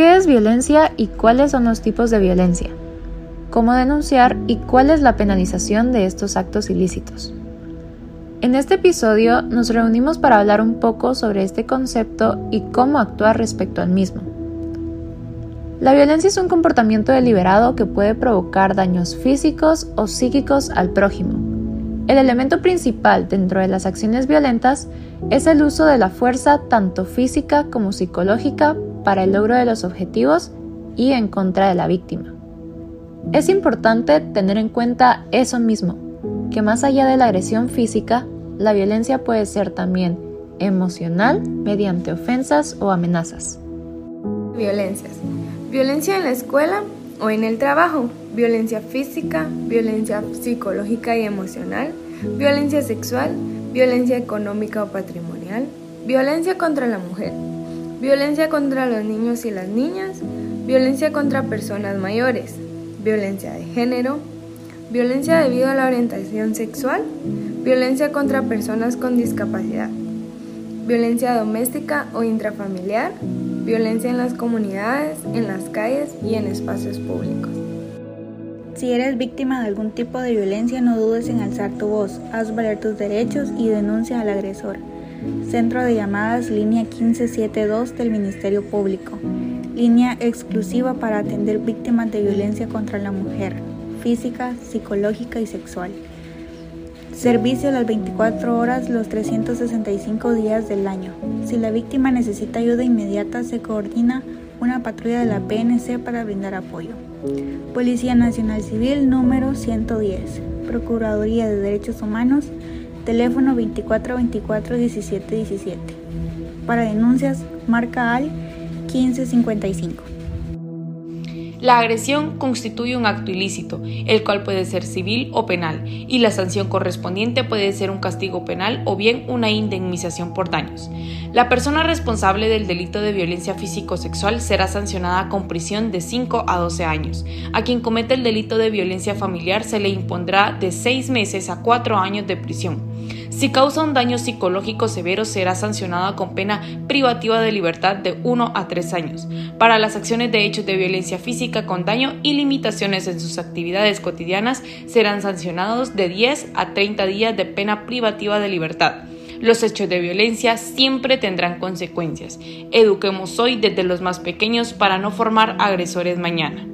¿Qué es violencia y cuáles son los tipos de violencia? ¿Cómo denunciar y cuál es la penalización de estos actos ilícitos? En este episodio nos reunimos para hablar un poco sobre este concepto y cómo actuar respecto al mismo. La violencia es un comportamiento deliberado que puede provocar daños físicos o psíquicos al prójimo. El elemento principal dentro de las acciones violentas es el uso de la fuerza tanto física como psicológica para el logro de los objetivos y en contra de la víctima. Es importante tener en cuenta eso mismo, que más allá de la agresión física, la violencia puede ser también emocional mediante ofensas o amenazas. Violencias. Violencia en la escuela o en el trabajo. Violencia física, violencia psicológica y emocional, violencia sexual, violencia económica o patrimonial, violencia contra la mujer, violencia contra los niños y las niñas, violencia contra personas mayores, violencia de género, violencia debido a la orientación sexual, violencia contra personas con discapacidad, violencia doméstica o intrafamiliar, violencia en las comunidades, en las calles y en espacios públicos. Si eres víctima de algún tipo de violencia, no dudes en alzar tu voz, haz valer tus derechos y denuncia al agresor. Centro de llamadas línea 1572 del Ministerio Público. Línea exclusiva para atender víctimas de violencia contra la mujer, física, psicológica y sexual. Servicio las 24 horas los 365 días del año. Si la víctima necesita ayuda inmediata, se coordina una patrulla de la PNC para brindar apoyo. Policía Nacional Civil número 110. Procuraduría de Derechos Humanos, teléfono 2424 1717. Para denuncias, marca al 1555. La agresión constituye un acto ilícito, el cual puede ser civil o penal, y la sanción correspondiente puede ser un castigo penal o bien una indemnización por daños. La persona responsable del delito de violencia físico-sexual será sancionada con prisión de 5 a 12 años. A quien comete el delito de violencia familiar se le impondrá de 6 meses a 4 años de prisión. Si causa un daño psicológico severo, será sancionada con pena privativa de libertad de 1 a 3 años. Para las acciones de hechos de violencia física con daño y limitaciones en sus actividades cotidianas, serán sancionados de 10 a 30 días de pena privativa de libertad. Los hechos de violencia siempre tendrán consecuencias. Eduquemos hoy desde los más pequeños para no formar agresores mañana.